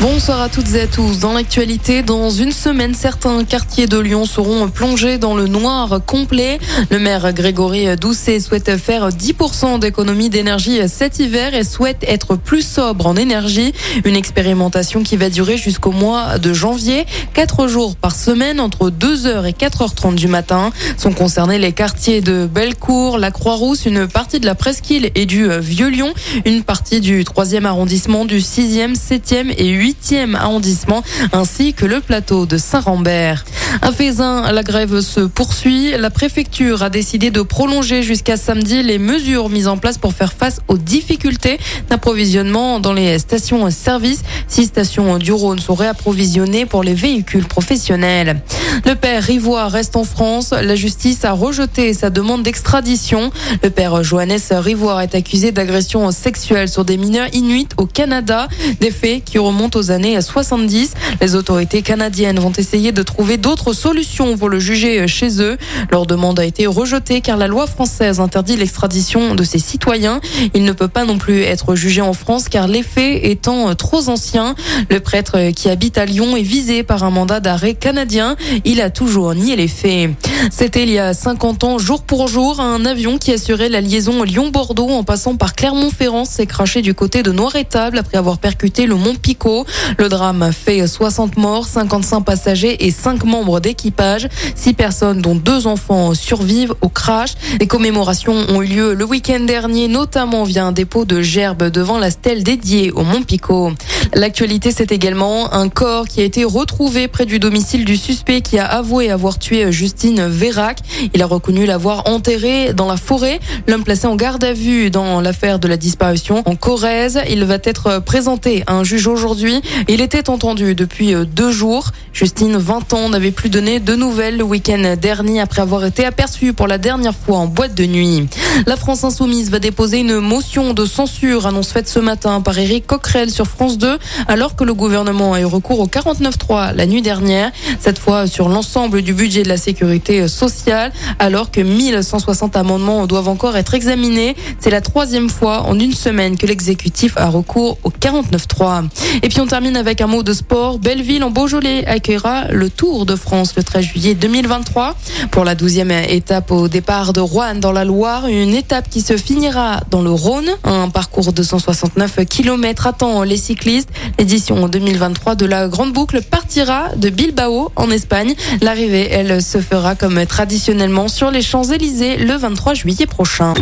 Bonsoir à toutes et à tous. Dans l'actualité, dans une semaine, certains quartiers de Lyon seront plongés dans le noir complet. Le maire Grégory Doucet souhaite faire 10% d'économie d'énergie cet hiver et souhaite être plus sobre en énergie. Une expérimentation qui va durer jusqu'au mois de janvier. Quatre jours par semaine entre 2h et 4h30 du matin. Sont concernés les quartiers de Bellecour, la Croix-Rousse, une partie de la Presqu'île et du Vieux-Lyon, une partie du 3e arrondissement, du 6e, 7e et 8 8e arrondissement ainsi que le plateau de Saint-Rambert. À Fézin, la grève se poursuit. La préfecture a décidé de prolonger jusqu'à samedi les mesures mises en place pour faire face aux difficultés d'approvisionnement dans les stations-service. Six stations du Rhône sont réapprovisionnées pour les véhicules professionnels. Le père Rivoire reste en France. La justice a rejeté sa demande d'extradition. Le père Johannes Rivoire est accusé d'agression sexuelle sur des mineurs inuits au Canada. Des faits qui remontent aux années 70. Les autorités canadiennes vont essayer de trouver d'autres solutions pour le juger chez eux. Leur demande a été rejetée car la loi française interdit l'extradition de ses citoyens. Il ne peut pas non plus être jugé en France car les faits étant trop anciens. Le prêtre qui habite à Lyon est visé par un mandat d'arrêt canadien. Il a toujours nié les faits. C'était il y a 50 ans, jour pour jour, un avion qui assurait la liaison Lyon-Bordeaux en passant par Clermont-Ferrand s'est craché du côté de Noir-Étable après avoir percuté le Mont Picot. Le drame fait 60 morts, 55 passagers et 5 membres d'équipage. 6 personnes, dont 2 enfants, survivent au crash. Les commémorations ont eu lieu le week-end dernier, notamment via un dépôt de gerbes devant la stèle dédiée au Mont Picot. L'actualité, c'est également un corps qui a été retrouvé près du domicile du suspect qui a avoué avoir tué Justine Vérac. Il a reconnu l'avoir enterré dans la forêt. L'homme placé en garde à vue dans l'affaire de la disparition en Corrèze. Il va être présenté à un juge aujourd'hui. Il était entendu depuis deux jours. Justine, 20 ans, n'avait plus donné de nouvelles le week-end dernier après avoir été aperçue pour la dernière fois en boîte de nuit. La France Insoumise va déposer une motion de censure, annonce faite ce matin par Éric Coquerel sur France 2, alors que le gouvernement a eu recours au 49.3 la nuit dernière, cette fois sur l'ensemble du budget de la sécurité sociale, alors que 1160 amendements doivent encore être examinés. C'est la troisième fois en une semaine que l'exécutif a recours au 49.3. Et puis on termine avec un mot de sport. Belleville en Beaujolais accueillera le Tour de France le 13 juillet 2023 pour la 12e étape au départ de Rouen dans la Loire, étape qui se finira dans le Rhône, un parcours de 169 km attend les cyclistes. L'édition 2023 de la Grande Boucle partira de Bilbao en Espagne. L'arrivée, elle, se fera comme traditionnellement sur les Champs-Élysées le 23 juillet prochain.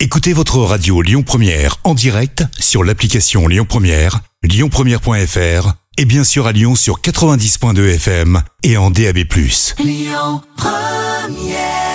Écoutez votre radio Lyon Première en direct sur l'application Lyon Première, lyonpremière.fr et bien sûr à Lyon sur 90.2 FM et en DAB+. Lyon Première